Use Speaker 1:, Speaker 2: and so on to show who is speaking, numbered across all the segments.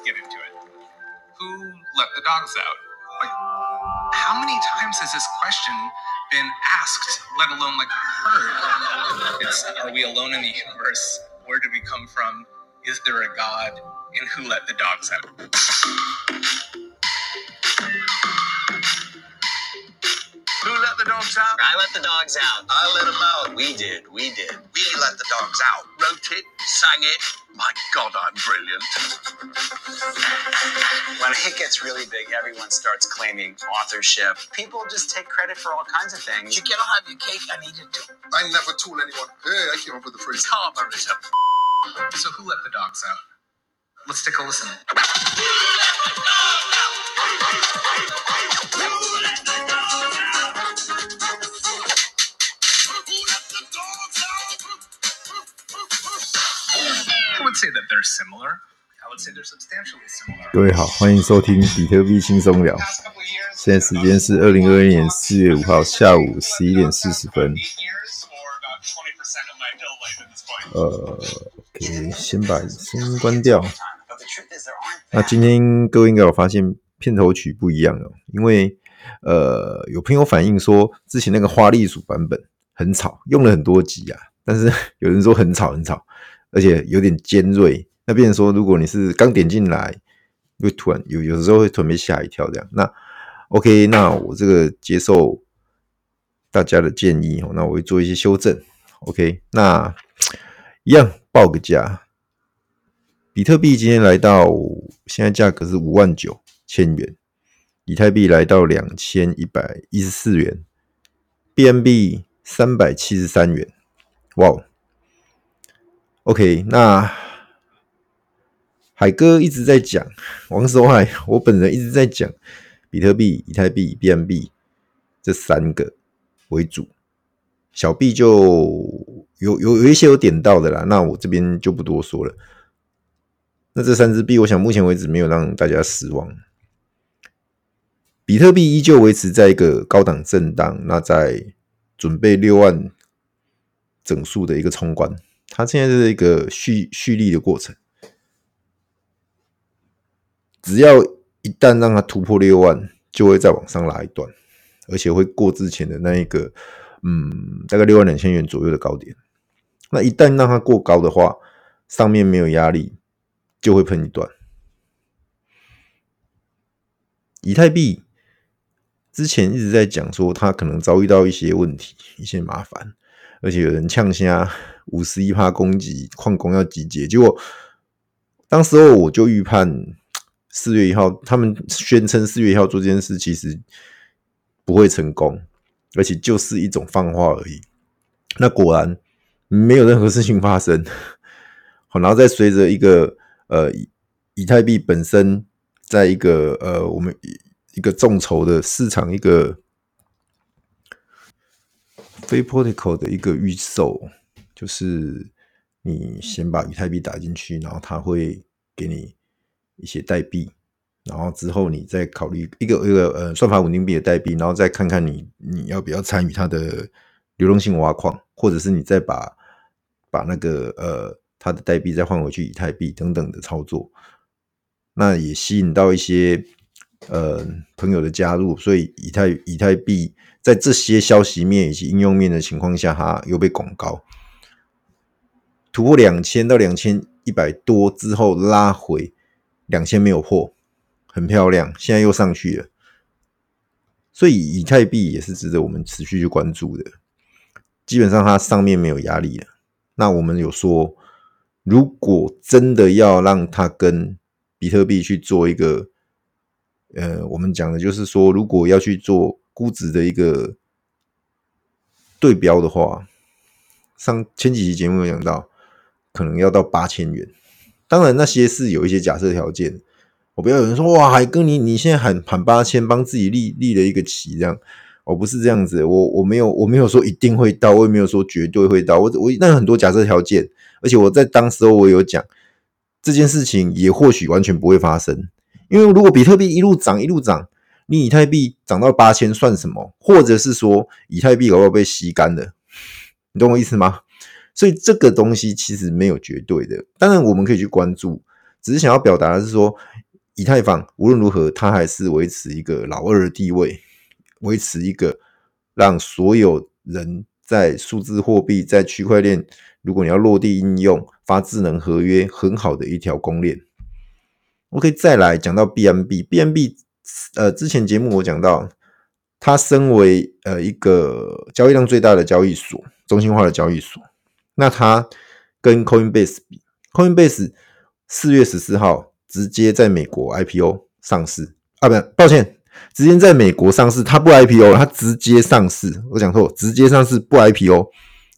Speaker 1: let's get into it. Who let the dogs out? Like, how many times has this question been asked, let alone like heard? It's are we alone in the universe? Where did we come from? Is there a God? And who let the dogs out?
Speaker 2: Who let the dogs out?
Speaker 3: I let the dogs out.
Speaker 2: I let them out.
Speaker 3: We did. We did.
Speaker 2: We let the dogs out. Wrote it, sang it. My God, I'm brilliant.
Speaker 3: When a hit gets really big, everyone starts claiming authorship. People just take credit for all kinds of things.
Speaker 2: You cannot have your cake and eat it too. I never told anyone, hey, I came up with the phrase carburism.
Speaker 1: So who let the dogs out? Let's take a listen. they're similar. I would say they're substantially similar.
Speaker 4: 各位好，欢迎收听比特币轻松聊。现在时间是二零二一年四月五号下午十一点四十分。呃，OK，先把声音关掉。那今天各位应该有发现片头曲不一样哦，因为呃，有朋友反映说之前那个花栗鼠版本很吵，用了很多集啊，但是 有人说很吵很吵。而且有点尖锐，那变成说，如果你是刚点进来，会突然有有时候会突然被吓一跳这样。那 OK，那我这个接受大家的建议哦，那我会做一些修正。OK，那一样报个价，比特币今天来到现在价格是五万九千元，以太币来到两千一百一十四元，BNB 三百七十三元，哇！OK，那海哥一直在讲王守海，我本人一直在讲比特币、以太币、B M B 这三个为主，小币就有有有一些有点到的啦，那我这边就不多说了。那这三只币，我想目前为止没有让大家失望。比特币依旧维持在一个高档震荡，那在准备六万整数的一个冲关。它现在是一个蓄蓄力的过程，只要一旦让它突破六万，就会再往上拉一段，而且会过之前的那一个，嗯，大概六万两千元左右的高点。那一旦让它过高的话，上面没有压力，就会喷一段。以太币之前一直在讲说，它可能遭遇到一些问题、一些麻烦，而且有人呛声。五十一趴攻击矿工要集结，结果当时候我就预判四月一号，他们宣称四月一号做这件事其实不会成功，而且就是一种放话而已。那果然没有任何事情发生。好，然后再随着一个呃以太币本身在一个呃我们一个众筹的市场一个非 protocol 的一个预售。就是你先把以太币打进去，然后他会给你一些代币，然后之后你再考虑一个一个呃算法稳定币的代币，然后再看看你你要不要参与它的流动性挖矿，或者是你再把把那个呃它的代币再换回去以太币等等的操作，那也吸引到一些呃朋友的加入，所以以太以太币在这些消息面以及应用面的情况下，它又被拱高。突破两千到两千一百多之后拉回两千没有破，很漂亮，现在又上去了，所以以太币也是值得我们持续去关注的。基本上它上面没有压力了。那我们有说，如果真的要让它跟比特币去做一个，呃，我们讲的就是说，如果要去做估值的一个对标的话，上前几期节目有讲到。可能要到八千元，当然那些是有一些假设条件。我不要有人说哇，海哥你你现在喊喊八千，帮自己立立了一个旗，这样我不是这样子，我我没有我没有说一定会到，我也没有说绝对会到，我我那很多假设条件，而且我在当时候我有讲这件事情也或许完全不会发生，因为如果比特币一路涨一路涨，你以太币涨到八千算什么？或者是说以太币有没有被吸干了？你懂我意思吗？所以这个东西其实没有绝对的，当然我们可以去关注只是想要表达的是说，以太坊无论如何，它还是维持一个老二的地位，维持一个让所有人在数字货币在区块链，如果你要落地应用发智能合约，很好的一条公链。OK，再来讲到 B M B B M B，呃，之前节目我讲到，它身为呃一个交易量最大的交易所，中心化的交易所，那它跟 Coinbase 比，Coinbase 四月十四号直接在美国 IPO 上市啊，不，抱歉，直接在美国上市，它不 IPO，它直接上市，我讲错，直接上市不 IPO，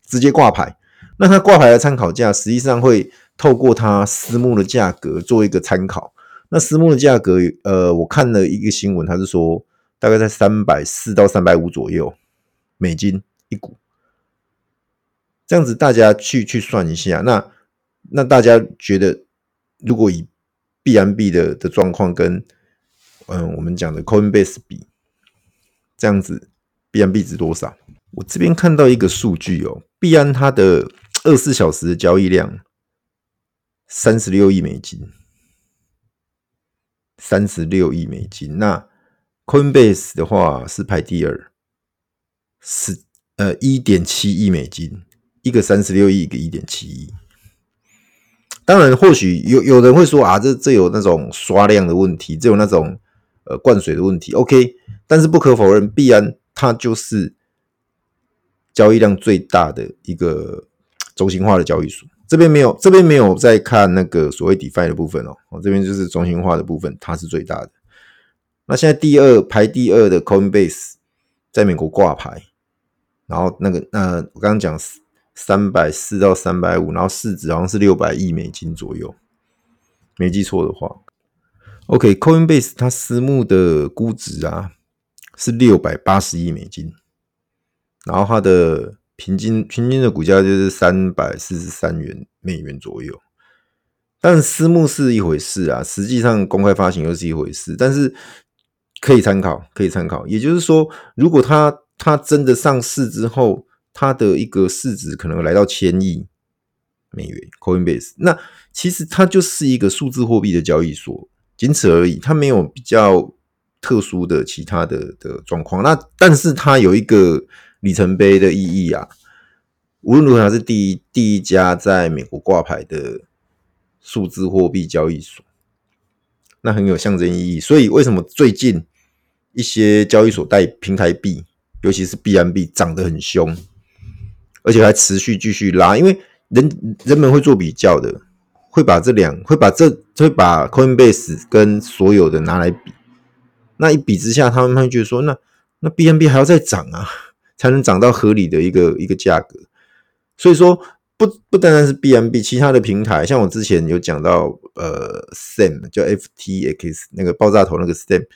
Speaker 4: 直接挂牌。那它挂牌的参考价，实际上会透过它私募的价格做一个参考。那私募的价格，呃，我看了一个新闻，它是说大概在三百四到三百五左右美金一股，这样子大家去去算一下。那那大家觉得，如果以 B M B 的的状况跟嗯我们讲的 Coinbase 比，这样子 B M B 值多少？我这边看到一个数据哦，币安它的二十四小时的交易量三十六亿美金。三十六亿美金，那 Coinbase 的话是排第二，是呃一点七亿美金，一个三十六亿，一个一点七亿。当然，或许有有人会说啊，这这有那种刷量的问题，这有那种呃灌水的问题。OK，但是不可否认，币安它就是交易量最大的一个中心化的交易所。这边没有，这边没有在看那个所谓 DeFi 的部分哦。我这边就是中心化的部分，它是最大的。那现在第二排第二的 Coinbase 在美国挂牌，然后那个那我刚刚讲三百四到三百五，然后市值好像是六百亿美金左右，没记错的话。OK，Coinbase 它私募的估值啊是六百八十亿美金，然后它的。平均平均的股价就是三百四十三元美元左右，但私募是一回事啊，实际上公开发行又是一回事。但是可以参考，可以参考。也就是说，如果它它真的上市之后，它的一个市值可能来到千亿美元，Coinbase，那其实它就是一个数字货币的交易所，仅此而已。它没有比较特殊的其他的的状况。那但是它有一个。里程碑的意义啊，无论如何，它是第一第一家在美国挂牌的数字货币交易所，那很有象征意义。所以，为什么最近一些交易所带平台币，尤其是 B M B 涨得很凶，而且还持续继续拉？因为人人们会做比较的，会把这两会把这会把 Coinbase 跟所有的拿来比，那一比之下，他们会觉得说，那那 BNB 还要再涨啊？才能涨到合理的一个一个价格，所以说不不单单是 BNB，其他的平台，像我之前有讲到，呃，Sam 叫 FTX 那个爆炸头那个 Sam，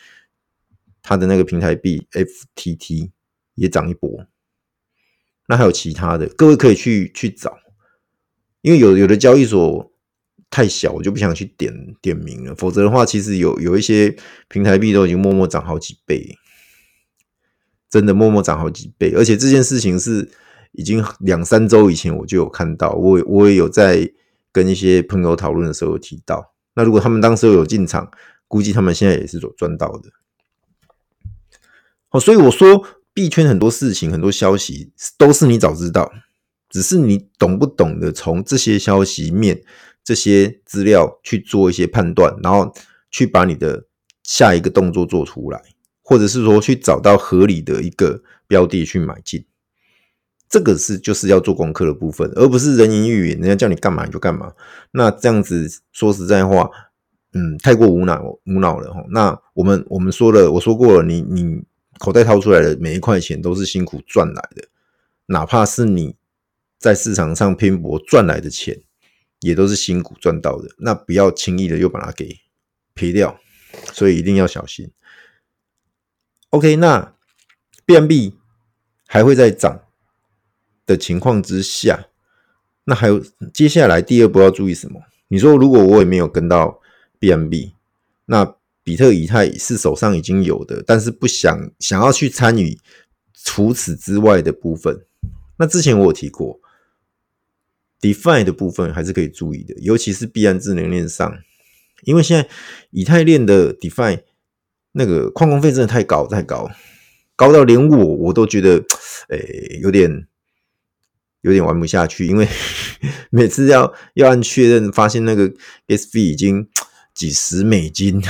Speaker 4: 它的那个平台币 FTT 也涨一波，那还有其他的，各位可以去去找，因为有有的交易所太小，我就不想去点点名了，否则的话，其实有有一些平台币都已经默默涨好几倍。真的默默涨好几倍，而且这件事情是已经两三周以前我就有看到，我我也有在跟一些朋友讨论的时候有提到。那如果他们当时有进场，估计他们现在也是有赚到的。哦，所以我说币圈很多事情、很多消息都是你早知道，只是你懂不懂得从这些消息面、这些资料去做一些判断，然后去把你的下一个动作做出来。或者是说去找到合理的一个标的去买进，这个是就是要做功课的部分，而不是人云亦云，人家叫你干嘛你就干嘛。那这样子说实在话，嗯，太过无脑无脑了哈。那我们我们说了，我说过了，你你口袋掏出来的每一块钱都是辛苦赚来的，哪怕是你在市场上拼搏赚来的钱，也都是辛苦赚到的。那不要轻易的又把它给赔掉，所以一定要小心。OK，那 BMB 还会再涨的情况之下，那还有接下来第二步要注意什么？你说如果我也没有跟到 BMB，那比特、以太是手上已经有的，但是不想想要去参与除此之外的部分。那之前我有提过，DeFi 的部分还是可以注意的，尤其是币安智能链上因为现在以太链的 DeFi 那个矿工费真的太高太高，高到连我我都觉得，诶、有点有点玩不下去，因为 每次要要按确认，发现那个 gas 费已经几十美金，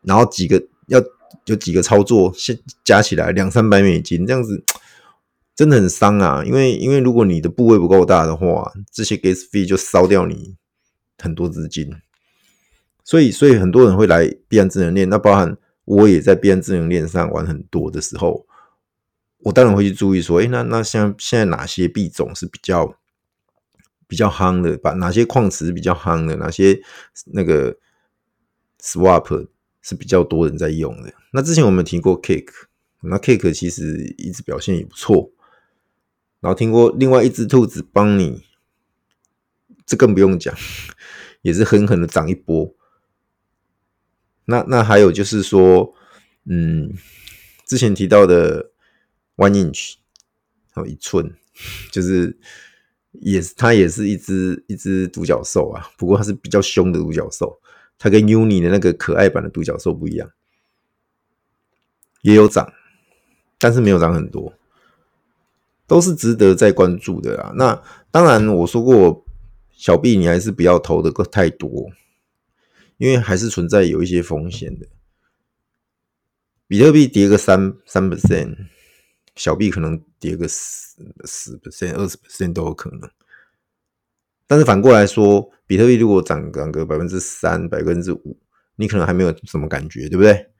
Speaker 4: 然后几个要有几个操作，先加起来两三百美金，这样子真的很伤啊！因为因为如果你的部位不够大的话，这些 Gas fee 就烧掉你很多资金。所以，所以很多人会来币安智能链，那包含我也在币安智能链上玩很多的时候，我当然会去注意说，诶，那那像现在哪些币种是比较比较夯的？把哪些矿池比较夯的？哪些那个 swap 是比较多人在用的？那之前我们提过 Cake，那 Cake 其实一直表现也不错。然后听过另外一只兔子帮你，这更不用讲，也是狠狠的涨一波。那那还有就是说，嗯，之前提到的 One Inch，还有一寸，就是也是它也是一只一只独角兽啊，不过它是比较凶的独角兽，它跟 Uni 的那个可爱版的独角兽不一样，也有涨，但是没有涨很多，都是值得再关注的啊。那当然我说过，小币你还是不要投的太多。因为还是存在有一些风险的，比特币跌个三三 percent，小币可能跌个十 percent、二十 percent 都有可能。但是反过来说，比特币如果涨涨个百分之三、百分之五，你可能还没有什么感觉，对不对？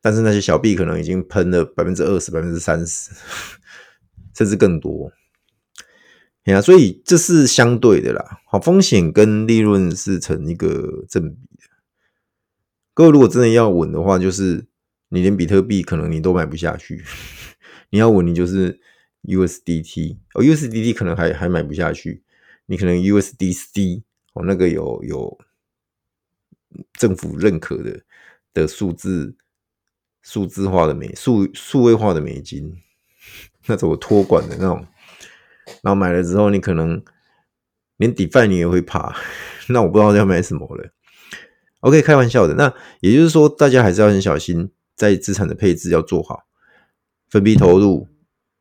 Speaker 4: 但是那些小币可能已经喷了百分之二十、百分之三十，甚至更多。呀，所以这是相对的啦。好，风险跟利润是成一个正比的。各位如果真的要稳的话，就是你连比特币可能你都买不下去。你要稳，你就是 USDT 哦，USDT 可能还还买不下去。你可能 USDC 哦，那个有有政府认可的的数字数字化的美数数位化的美金，那种托管的那种。然后买了之后，你可能连 DeFi 你也会怕，那我不知道要买什么了。OK，开玩笑的。那也就是说，大家还是要很小心，在资产的配置要做好，分批投入，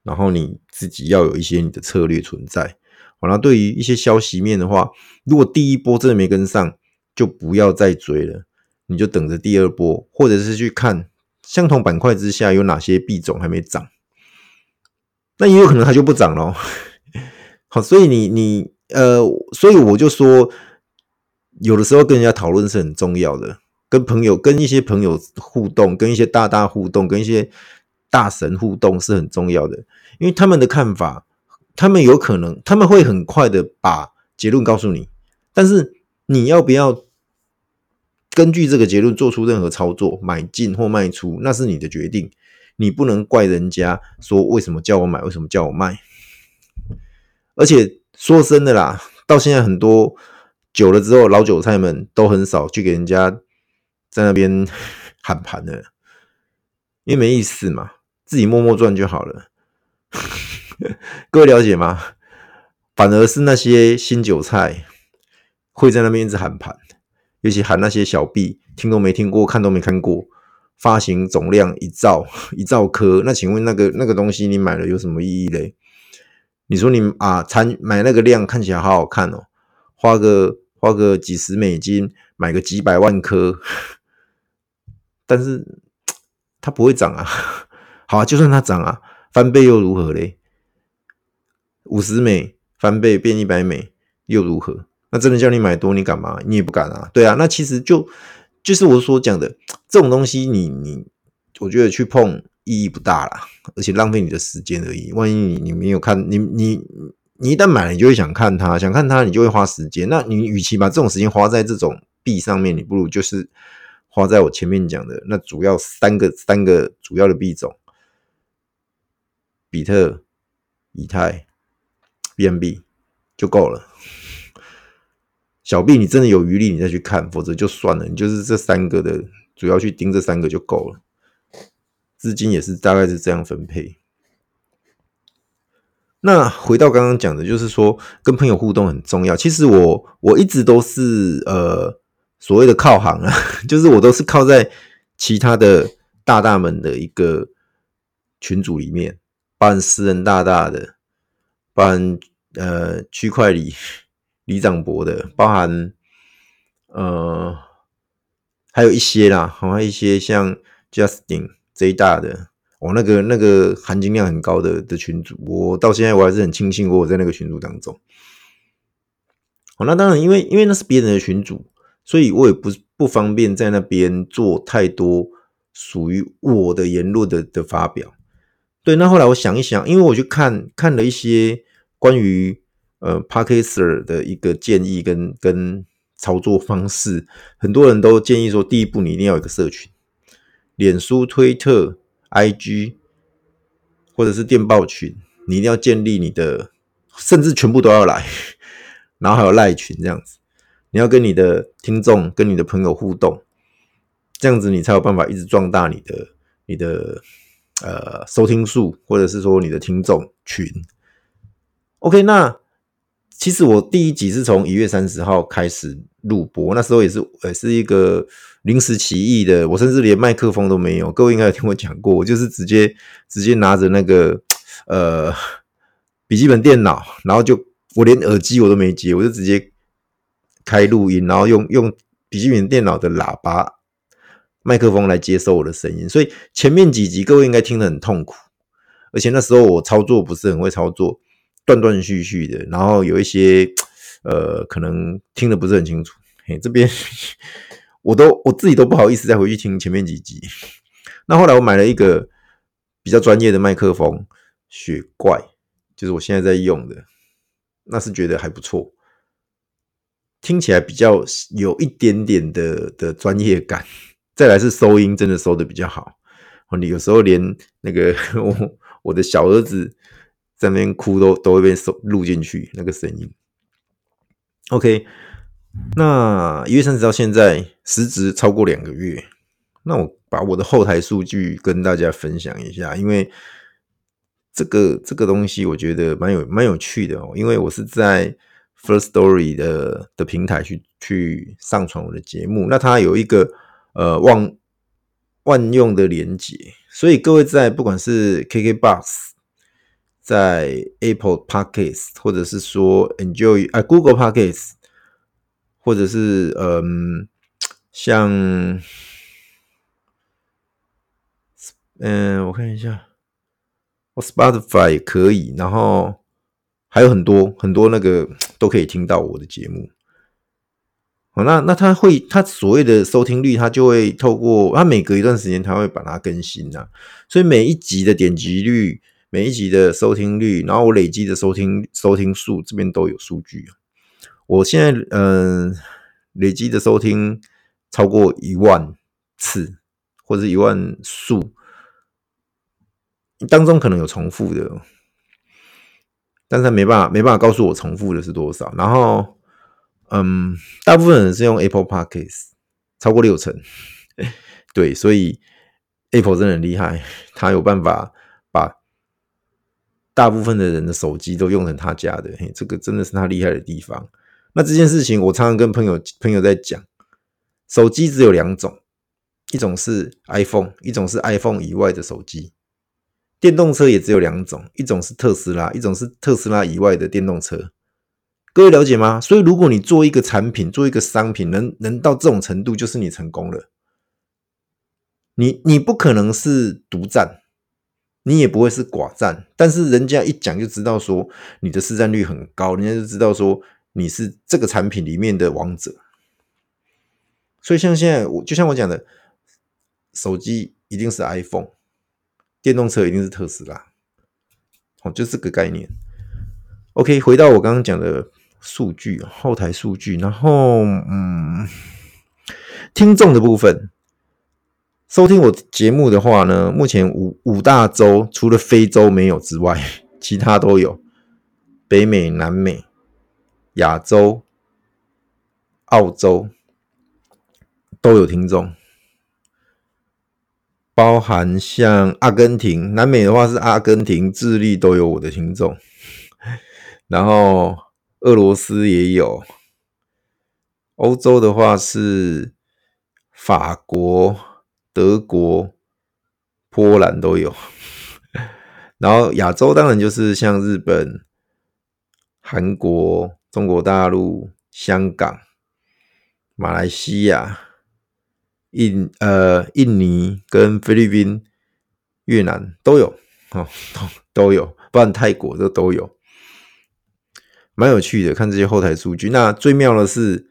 Speaker 4: 然后你自己要有一些你的策略存在。好，了对于一些消息面的话，如果第一波真的没跟上，就不要再追了，你就等着第二波，或者是去看相同板块之下有哪些币种还没涨，那也有可能它就不涨了。好，所以你你呃，所以我就说，有的时候跟人家讨论是很重要的，跟朋友、跟一些朋友互动，跟一些大大互动，跟一些大神互动是很重要的，因为他们的看法，他们有可能他们会很快的把结论告诉你，但是你要不要根据这个结论做出任何操作，买进或卖出，那是你的决定，你不能怪人家说为什么叫我买，为什么叫我卖。而且说真的啦，到现在很多久了之后，老韭菜们都很少去给人家在那边喊盘的，因为没意思嘛，自己默默赚就好了。各位了解吗？反而是那些新韭菜会在那边一直喊盘，尤其喊那些小币，听都没听过，看都没看过，发行总量一兆一兆颗，那请问那个那个东西你买了有什么意义嘞？你说你啊，参买那个量看起来好好看哦，花个花个几十美金买个几百万颗，但是它不会涨啊。好啊，就算它涨啊，翻倍又如何嘞？五十美翻倍变一百美又如何？那真的叫你买多，你敢吗？你也不敢啊。对啊，那其实就就是我所讲的这种东西你，你你我觉得去碰。意义不大啦，而且浪费你的时间而已。万一你你没有看，你你你一旦买了，你就会想看它，想看它，你就会花时间。那你与其把这种时间花在这种币上面，你不如就是花在我前面讲的那主要三个三个主要的币种：比特、以太、BNB 就够了。小币你真的有余力，你再去看，否则就算了。你就是这三个的主要去盯这三个就够了。资金也是大概是这样分配。那回到刚刚讲的，就是说跟朋友互动很重要。其实我我一直都是呃所谓的靠行啊，就是我都是靠在其他的大大们的一个群组里面，包含私人大大的，包含呃区块里里长博的，包含呃还有一些啦，好像一些像 Justin 这一大的。我、那个那个含金量很高的的群主，我到现在我还是很庆幸我在那个群组当中。好、哦，那当然，因为因为那是别人的群组，所以我也不不方便在那边做太多属于我的言论的的发表。对，那后来我想一想，因为我去看看了一些关于呃 Podcaster 的一个建议跟跟操作方式，很多人都建议说，第一步你一定要有一个社群，脸书、推特。IG 或者是电报群，你一定要建立你的，甚至全部都要来，然后还有赖群这样子，你要跟你的听众、跟你的朋友互动，这样子你才有办法一直壮大你的、你的呃收听数，或者是说你的听众群。OK，那其实我第一集是从一月三十号开始录播，那时候也是也是一个。临时起意的，我甚至连麦克风都没有。各位应该有听我讲过，我就是直接直接拿着那个呃笔记本电脑，然后就我连耳机我都没接，我就直接开录音，然后用用笔记本电脑的喇叭麦克风来接收我的声音。所以前面几集各位应该听得很痛苦，而且那时候我操作不是很会操作，断断续续的，然后有一些呃可能听得不是很清楚。嘿，这边。我都我自己都不好意思再回去听前面几集。那后来我买了一个比较专业的麦克风，雪怪，就是我现在在用的，那是觉得还不错，听起来比较有一点点的的专业感。再来是收音真的收的比较好，你有时候连那个 我我的小儿子在那边哭都都会被收录进去那个声音。OK。那一月三十到现在，时值超过两个月。那我把我的后台数据跟大家分享一下，因为这个这个东西我觉得蛮有蛮有趣的哦。因为我是在 First Story 的的平台去去上传我的节目，那它有一个呃万万用的连接，所以各位在不管是 KKBox，在 Apple Podcast，或者是说 Enjoy 啊 Google Podcast。或者是嗯，像嗯，我看一下，我 Spotify 也可以，然后还有很多很多那个都可以听到我的节目。好，那那他会，他所谓的收听率，他就会透过他每隔一段时间，他会把它更新呐。所以每一集的点击率，每一集的收听率，然后我累积的收听收听数，这边都有数据。我现在嗯、累积的收听超过一万次，或者一万数，当中可能有重复的，但是他没办法没办法告诉我重复的是多少。然后，嗯，大部分人是用 Apple Podcast，超过六成，对，所以 Apple 真的很厉害，他有办法把大部分的人的手机都用成他家的，嘿，这个真的是他厉害的地方。那这件事情，我常常跟朋友朋友在讲，手机只有两种，一种是 iPhone，一种是 iPhone 以外的手机。电动车也只有两种，一种是特斯拉，一种是特斯拉以外的电动车。各位了解吗？所以，如果你做一个产品，做一个商品，能能到这种程度，就是你成功了。你你不可能是独占，你也不会是寡占，但是人家一讲就知道说你的市占率很高，人家就知道说。你是这个产品里面的王者，所以像现在我就像我讲的，手机一定是 iPhone，电动车一定是特斯拉，哦，就这个概念。OK，回到我刚刚讲的数据，后台数据，然后嗯，听众的部分，收听我节目的话呢，目前五五大洲除了非洲没有之外，其他都有，北美、南美。亚洲、澳洲都有听众，包含像阿根廷，南美的话是阿根廷、智利都有我的听众，然后俄罗斯也有，欧洲的话是法国、德国、波兰都有，然后亚洲当然就是像日本、韩国、中国大陆、香港、马来西亚。印呃，印尼跟菲律宾、越南都有。哦，都都有，不然泰国这都有，蛮有趣的。看这些后台数据，那最妙的是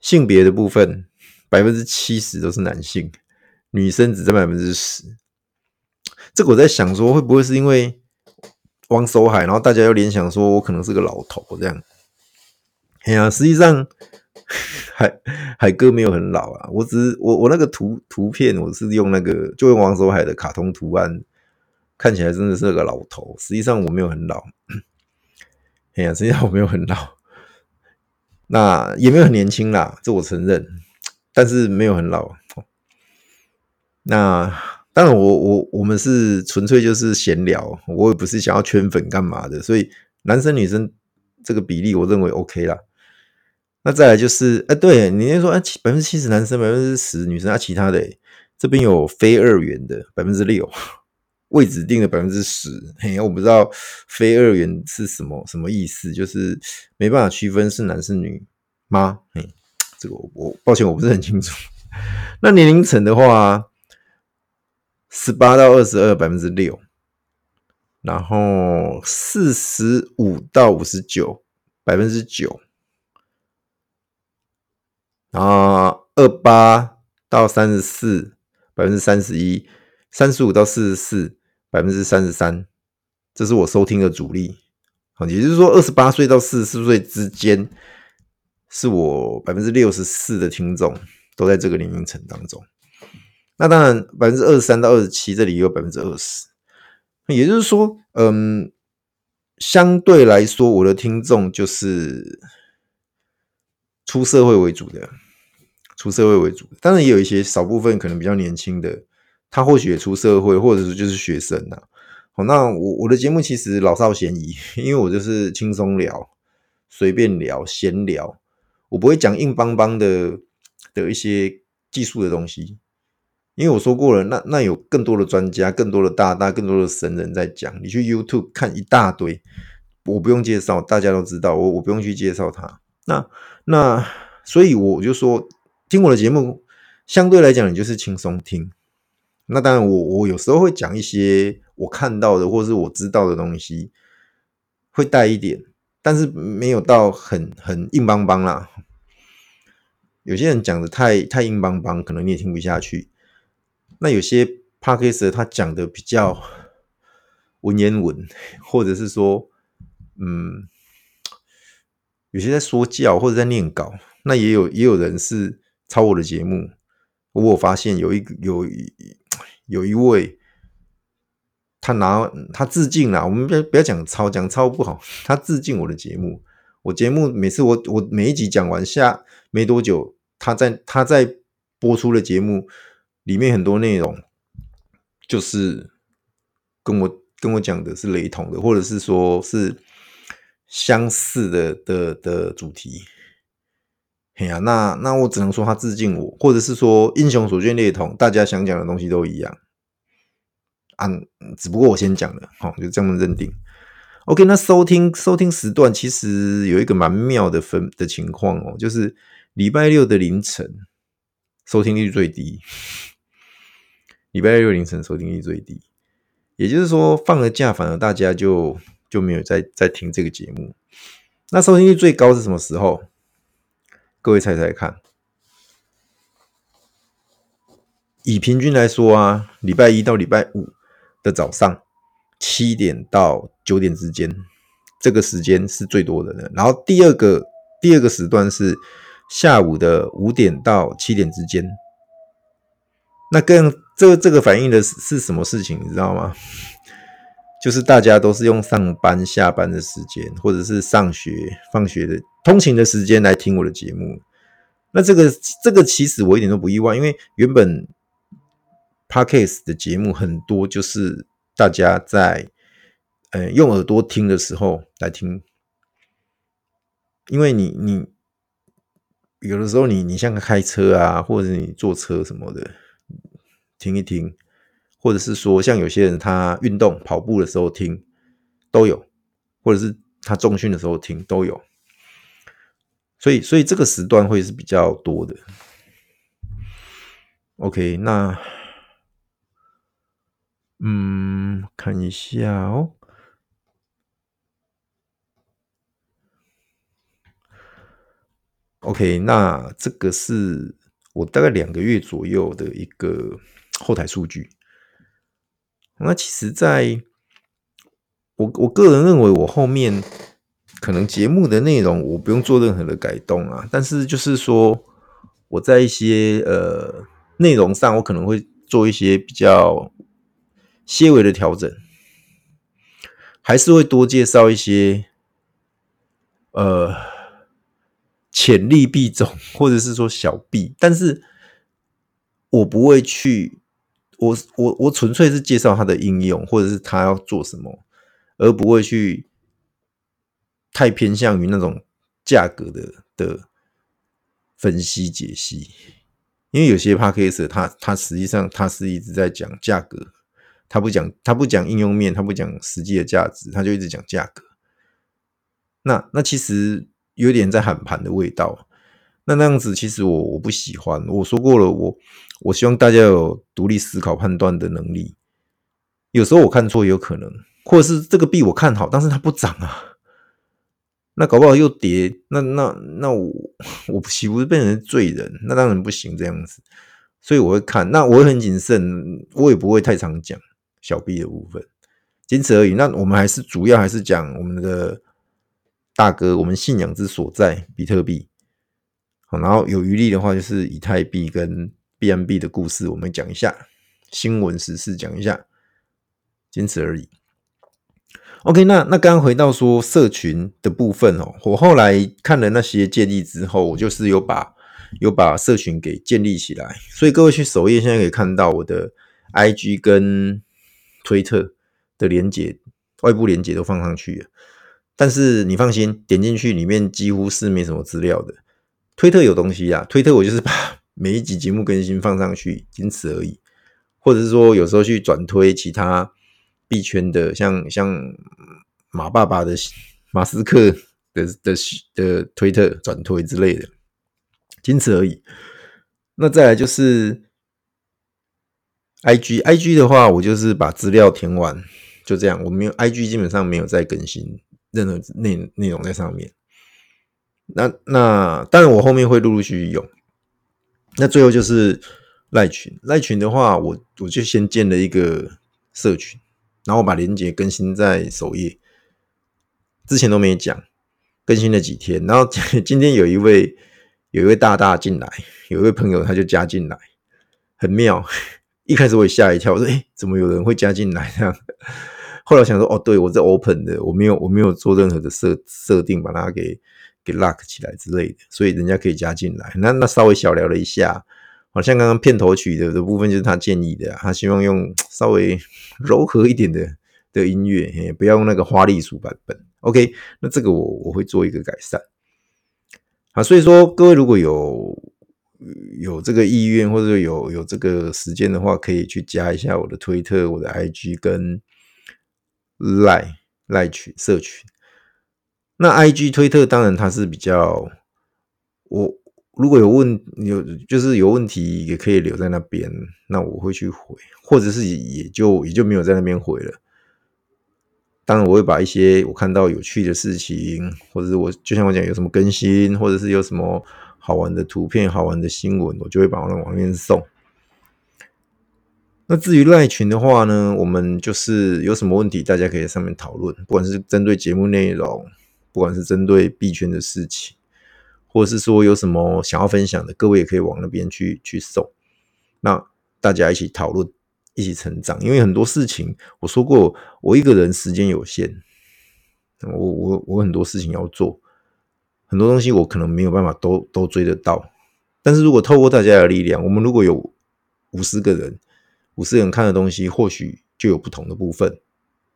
Speaker 4: 性别的部分，百分之七十都是男性，女生只占百分之十。这个我在想说，会不会是因为王守海，然后大家又联想说我可能是个老头这样？哎呀，实际上。海海哥没有很老啊，我只是我我那个图图片我是用那个就用王守海的卡通图案，看起来真的是个老头，实际上我没有很老。哎呀，实际上我没有很老，那也没有很年轻啦，这我承认，但是没有很老。那当然我，我我们是纯粹就是闲聊，我也不是想要圈粉干嘛的，所以男生女生这个比例我认为 OK 啦。那再来就是，哎、对你先说，哎，百分之七十男生，百分之十女生，啊，其他的这边有非二元的百分之六，未指定的百分之十，嘿，我不知道非二元是什么什么意思，就是没办法区分是男是女吗？嘿，这个我我抱歉，我不是很清楚。那年龄层的话，十八到二十二百分之六，然后四十五到五十九百分之九。然后二八到三十四，百分之三十一；三十五到四十四，百分之三十三。这是我收听的主力。好，也就是说，二十八岁到四十四岁之间，是我百分之六十四的听众都在这个年龄层当中。那当然，百分之二十三到二十七，这里也有百分之二十。也就是说，嗯，相对来说，我的听众就是。出社会为主的，出社会为主的，当然也有一些少部分可能比较年轻的，他或许也出社会，或者是就是学生呐。好，那我我的节目其实老少咸宜，因为我就是轻松聊，随便聊，闲聊，我不会讲硬邦邦的的一些技术的东西，因为我说过了，那那有更多的专家，更多的大大，更多的神人在讲，你去 YouTube 看一大堆，我不用介绍，大家都知道，我我不用去介绍他。那那所以我就说，听我的节目相对来讲，你就是轻松听。那当然我，我有时候会讲一些我看到的或是我知道的东西，会带一点，但是没有到很很硬邦邦啦。有些人讲的太太硬邦邦，可能你也听不下去。那有些 Podcast 他讲的比较文言文，或者是说，嗯。有些在说教或者在念稿，那也有也有人是抄我的节目。我有发现有一有有一位，他拿他致敬啦。我们不要不要讲抄，讲抄不好。他致敬我的节目。我节目每次我我每一集讲完下没多久，他在他在播出的节目里面很多内容，就是跟我跟我讲的是雷同的，或者是说是。相似的的的主题，嘿呀、那那我只能说他致敬我，或者是说英雄所见略同，大家想讲的东西都一样，啊，只不过我先讲了，好，就这么认定。OK，那收听收听时段其实有一个蛮妙的分的情况哦，就是礼拜六的凌晨收听率最低，礼拜六凌晨收听率最低，也就是说放了假，反而大家就。就没有再再听这个节目。那收听率最高是什么时候？各位猜猜看。以平均来说啊，礼拜一到礼拜五的早上七点到九点之间，这个时间是最多的呢。然后第二个第二个时段是下午的五点到七点之间。那更这这个反映的是是什么事情？你知道吗？就是大家都是用上班、下班的时间，或者是上学、放学的通勤的时间来听我的节目。那这个这个其实我一点都不意外，因为原本 Podcast 的节目很多，就是大家在呃用耳朵听的时候来听，因为你你有的时候你你像开车啊，或者你坐车什么的听一听，或者是说像有些人他运动跑步的时候听都有，或者是他重训的时候听都有，所以所以这个时段会是比较多的。OK，那。嗯，看一下哦。OK，那这个是我大概两个月左右的一个后台数据。那其实在我我个人认为，我后面可能节目的内容我不用做任何的改动啊，但是就是说我在一些呃内容上，我可能会做一些比较。些微的调整，还是会多介绍一些，呃，潜力币种，或者是说小币，但是我不会去，我我我纯粹是介绍它的应用，或者是它要做什么，而不会去太偏向于那种价格的的分析解析，因为有些 Podcast 它它实际上它是一直在讲价格。他不讲，他不讲应用面，他不讲实际的价值，他就一直讲价格。那那其实有点在喊盘的味道。那那样子其实我我不喜欢。我说过了，我我希望大家有独立思考判断的能力。有时候我看错也有可能，或者是这个币我看好，但是它不涨啊。那搞不好又跌，那那那我我岂不是变成罪人？那当然不行，这样子。所以我会看，那我会很谨慎，我也不会太常讲。小币的部分，仅此而已。那我们还是主要还是讲我们的大哥，我们信仰之所在——比特币。好，然后有余力的话，就是以太币跟 B M B 的故事，我们讲一下新闻时事，讲一下，仅此而已。OK，那那刚刚回到说社群的部分哦，我后来看了那些建立之后，我就是有把有把社群给建立起来。所以各位去首页现在可以看到我的 IG 跟。推特的连接，外部连接都放上去了，但是你放心，点进去里面几乎是没什么资料的。推特有东西啊，推特我就是把 每一集节目更新放上去，仅此而已。或者是说，有时候去转推其他币圈的，像像马爸爸的马斯克的的的推特转推之类的，仅此而已。那再来就是。I G I G 的话，我就是把资料填完，就这样。我没有 I G，基本上没有再更新任何内内容在上面。那那当然，我后面会陆陆续续用。那最后就是赖群，赖群的话，我我就先建了一个社群，然后我把链接更新在首页。之前都没讲，更新了几天，然后今天有一位有一位大大进来，有一位朋友他就加进来，很妙。一开始我也吓一跳，我说：“诶，怎么有人会加进来这样？” 后来想说：“哦，对，我在 open 的，我没有我没有做任何的设设定，把它给给 lock 起来之类的，所以人家可以加进来。那那稍微小聊了一下，好像刚刚片头曲的的部分就是他建议的，他希望用稍微柔和一点的的音乐，嘿不要用那个花栗鼠版本。OK，那这个我我会做一个改善。好，所以说各位如果有。有这个意愿或者有有这个时间的话，可以去加一下我的推特、我的 IG 跟赖赖群社群。那 IG 推特当然它是比较，我如果有问有就是有问题也可以留在那边，那我会去回，或者是也就也就没有在那边回了。当然我会把一些我看到有趣的事情，或者是我就像我讲有什么更新，或者是有什么。好玩的图片、好玩的新闻，我就会把它往那边送。那至于赖群的话呢，我们就是有什么问题，大家可以上面讨论，不管是针对节目内容，不管是针对币圈的事情，或者是说有什么想要分享的，各位也可以往那边去去送。那大家一起讨论，一起成长。因为很多事情，我说过，我一个人时间有限，我我我很多事情要做。很多东西我可能没有办法都都追得到，但是如果透过大家的力量，我们如果有五十个人，五十人看的东西，或许就有不同的部分。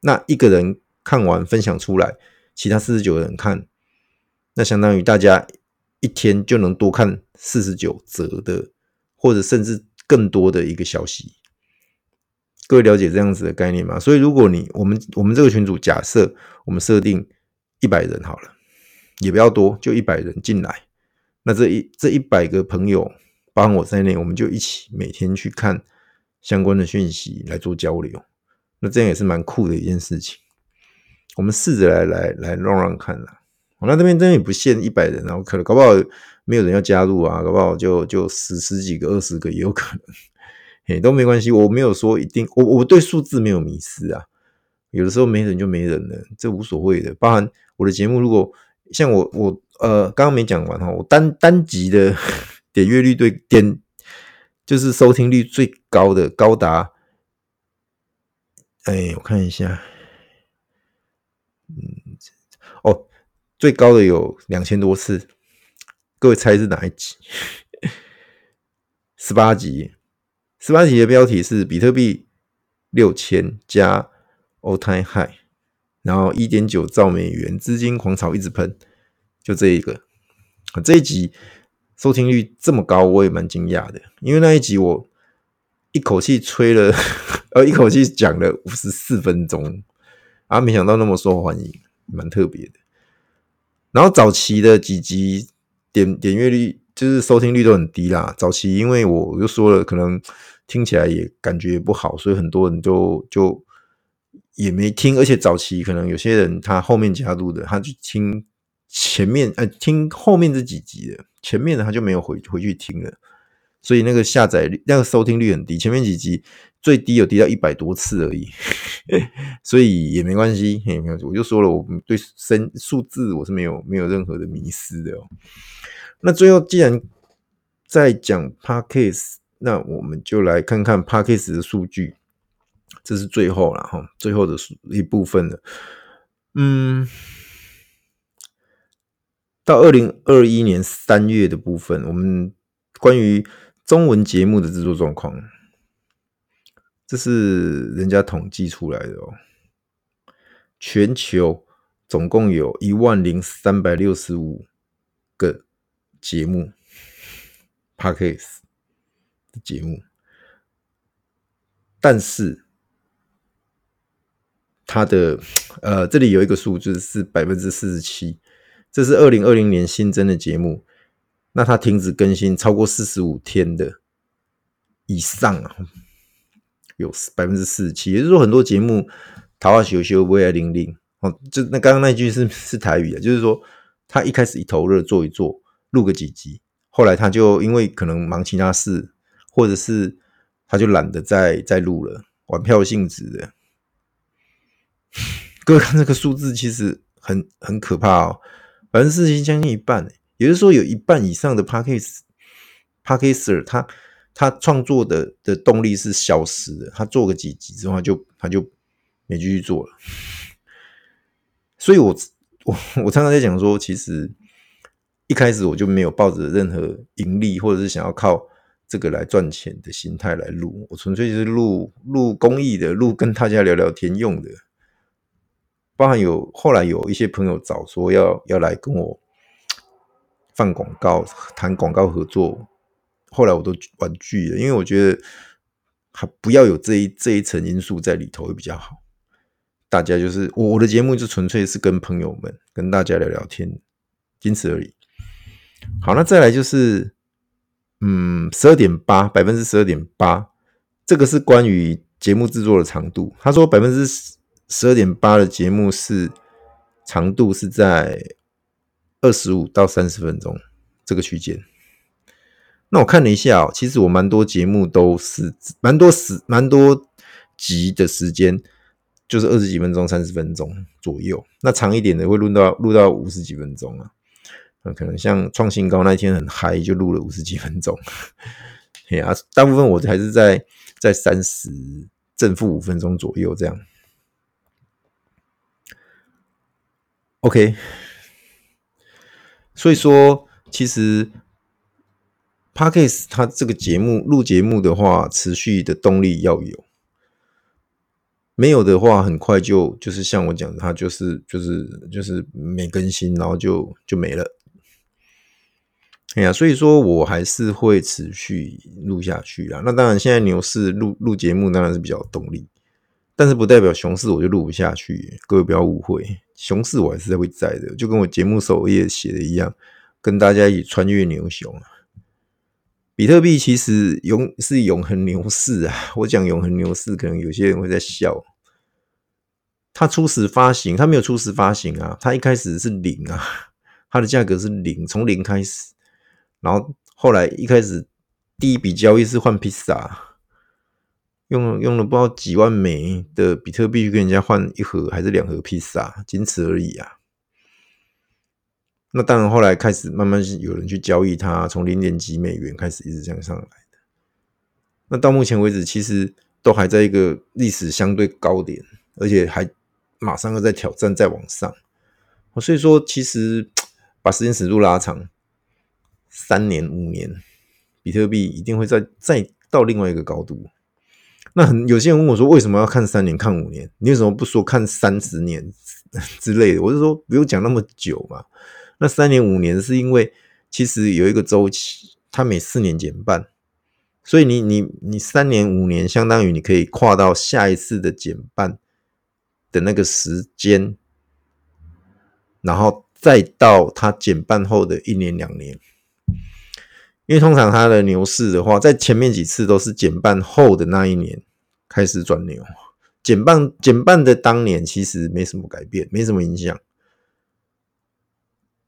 Speaker 4: 那一个人看完分享出来，其他四十九人看，那相当于大家一天就能多看四十九则的，或者甚至更多的一个消息。各位了解这样子的概念吗？所以，如果你我们我们这个群组假设我们设定一百人好了，也不要多，就一百人进来，那这一这一百个朋友，包含我在内，我们就一起每天去看相关的讯息来做交流。那这样也是蛮酷的一件事情。我们试着来来来弄让看啦。我那这边真的也不限一百人，然后可能搞不好没有人要加入啊，搞不好就就十十几个、二十个也有可能，嘿，都没关系。我没有说一定，我我对数字没有迷失啊。有的时候没人就没人了，这无所谓的。包含我的节目，如果像我我呃刚刚没讲完哈，我单单集的 点阅率对点就是收听率最高的高达。哎，我看一下，嗯，哦，最高的有两千多次，各位猜是哪一集？十八集，十八集的标题是比特币六千加 all time high，然后一点九兆美元资金狂潮一直喷，就这一个，这一集收听率这么高，我也蛮惊讶的，因为那一集我一口气吹了。呃，一口气讲了五十四分钟，啊，没想到那么受欢迎，蛮特别的。然后早期的几集点点阅率就是收听率都很低啦。早期因为我就说了，可能听起来也感觉也不好，所以很多人就就也没听。而且早期可能有些人他后面加入的，他就听前面呃听后面这几集的，前面的他就没有回回去听了。所以那个下载率、那个收听率很低，前面几集最低有低到一百多次而已，所以也没关系，没有，我就说了，我对生数字我是没有没有任何的迷思的。那最后既然在讲 Podcast，那我们就来看看 Podcast 的数据，这是最后了哈，最后的一部分了。嗯，到二零二一年三月的部分，我们关于中文节目的制作状况，这是人家统计出来的哦。全球总共有一万零三百六十五个节目，Podcast 的节目，但是它的呃，这里有一个数字是百分之四十七，这是二零二零年新增的节目。那它停止更新超过四十五天的以上啊，有百分之四十七，也就是说很多节目桃花羞羞，微爱零零哦，就那刚刚那句是 是台语啊，就是说他一开始一头热做一做，录个几集，后来他就因为可能忙其他事，或者是他就懒得再再录了，玩票性质的。各位看这个数字其实很很可怕哦，百分之四十七将近一半欸也就是说，有一半以上的 Podcast Podcaster 他他创作的的动力是消失的。他做个几集之后他就他就没继续做了。所以我我我常常在讲说，其实一开始我就没有抱着任何盈利或者是想要靠这个来赚钱的心态来录，我纯粹就是录录公益的，录跟大家聊聊天用的。包含有后来有一些朋友找说要要来跟我。放广告、谈广告合作，后来我都婉拒了，因为我觉得还不要有这一这一层因素在里头会比较好。大家就是我我的节目就纯粹是跟朋友们跟大家聊聊天，仅此而已。好，那再来就是，嗯，十二点八百分之十二点八，这个是关于节目制作的长度。他说百分之十二点八的节目是长度是在。二十五到三十分钟这个区间，那我看了一下，其实我蛮多节目都是蛮多时蛮多集的时间，就是二十几分钟、三十分钟左右。那长一点的会录到录到五十几分钟啊，那可能像创新高那一天很嗨，就录了五十几分钟。嘿啊，大部分我还是在在三十正负五分钟左右这样。OK。所以说，其实 Podcast 它这个节目录节目的话，持续的动力要有，没有的话，很快就就是像我讲的，它就是就是就是没更新，然后就就没了。哎呀，所以说我还是会持续录下去啦。那当然，现在牛市录录节目当然是比较动力，但是不代表熊市我就录不下去。各位不要误会，熊市我还是会在的，就跟我节目首页写的一样，跟大家一起穿越牛熊。比特币其实永是永恒牛市啊！我讲永恒牛市，可能有些人会在笑。它初始发行，它没有初始发行啊，它一开始是零啊，它的价格是零，从零开始。然后后来一开始第一笔交易是换披萨，用用了不知道几万枚的比特币去跟人家换一盒还是两盒披萨，仅此而已啊。那当然后来开始慢慢有人去交易它，从零点几美元开始一直这样上来的。那到目前为止，其实都还在一个历史相对高点，而且还马上要再挑战再往上。所以说，其实把时间尺度拉长。三年五年，比特币一定会再再到另外一个高度。那很有些人问我说：“为什么要看三年、看五年？你为什么不说看三十年 之类的？”我就说不用讲那么久嘛。那三年五年是因为其实有一个周期，它每四年减半，所以你你你三年五年相当于你可以跨到下一次的减半的那个时间，然后再到它减半后的一年两年。因为通常它的牛市的话，在前面几次都是减半后的那一年开始转牛，减半减半的当年其实没什么改变，没什么影响。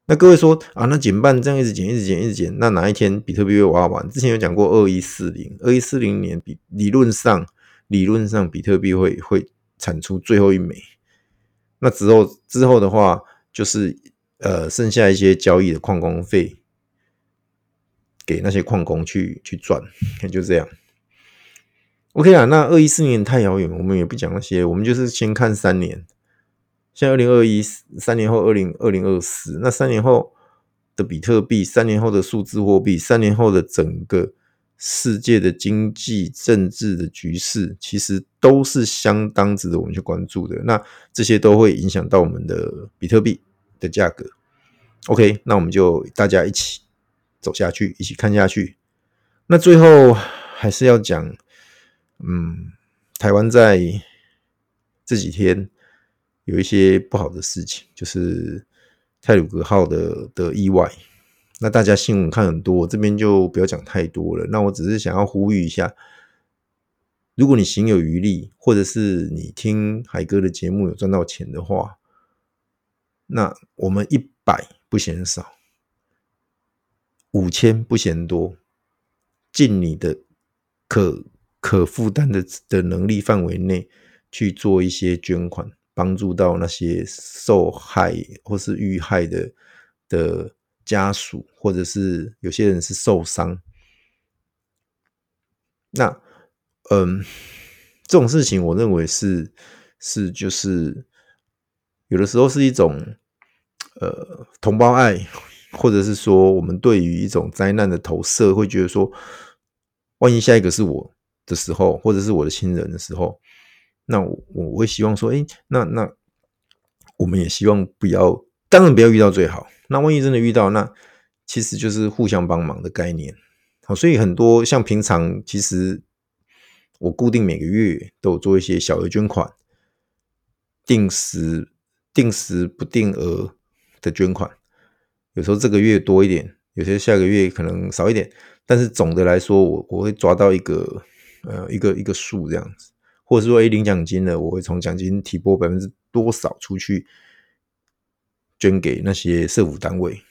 Speaker 4: 那各位说啊，那减半这样一直减，一直减，一直减，那哪一天比特币会挖完？之前有讲过二一四零，二一四零年比理论上理论上比特币会会产出最后一枚，那之后之后的话就是呃剩下一些交易的矿工费。给那些矿工去去赚，就这样。OK 啊，那二一四年太遥远，我们也不讲那些，我们就是先看三年。像二零二一三年后，二零二零二四，那三年后的比特币，三年后的数字货币，三年后的整个世界的经济政治的局势，其实都是相当值得我们去关注的。那这些都会影响到我们的比特币的价格。OK，那我们就大家一起。走下去，一起看下去。那最后还是要讲，嗯，台湾在这几天有一些不好的事情，就是泰鲁格号的的意外。那大家新闻看很多，我这边就不要讲太多了。那我只是想要呼吁一下，如果你行有余力，或者是你听海哥的节目有赚到钱的话，那我们一百不嫌少。五千不嫌多，尽你的可可负担的的能力范围内去做一些捐款，帮助到那些受害或是遇害的的家属，或者是有些人是受伤。那，嗯，这种事情我认为是是就是有的时候是一种呃同胞爱。或者是说，我们对于一种灾难的投射，会觉得说，万一下一个是我的时候，或者是我的亲人的时候，那我我会希望说，哎，那那我们也希望不要，当然不要遇到最好。那万一真的遇到，那其实就是互相帮忙的概念。好，所以很多像平常，其实我固定每个月都有做一些小额捐款，定时定时不定额的捐款。有时候这个月多一点，有些下个月可能少一点，但是总的来说我，我会抓到一个呃一个一个数这样子，或者是说，诶领奖金了，我会从奖金提拨百分之多少出去捐给那些社福单位。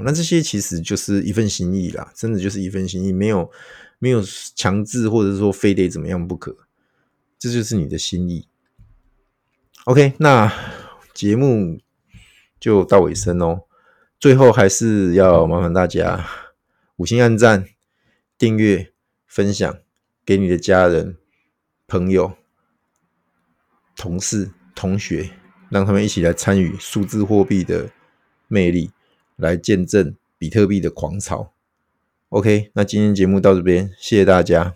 Speaker 4: 那这些其实就是一份心意啦，真的就是一份心意，没有没有强制或者说非得怎么样不可，这就是你的心意。OK，那节目就到尾声哦。最后还是要麻烦大家五星按赞、订阅、分享给你的家人、朋友、同事、同学，让他们一起来参与数字货币的魅力，来见证比特币的狂潮。OK，那今天节目到这边，谢谢大家。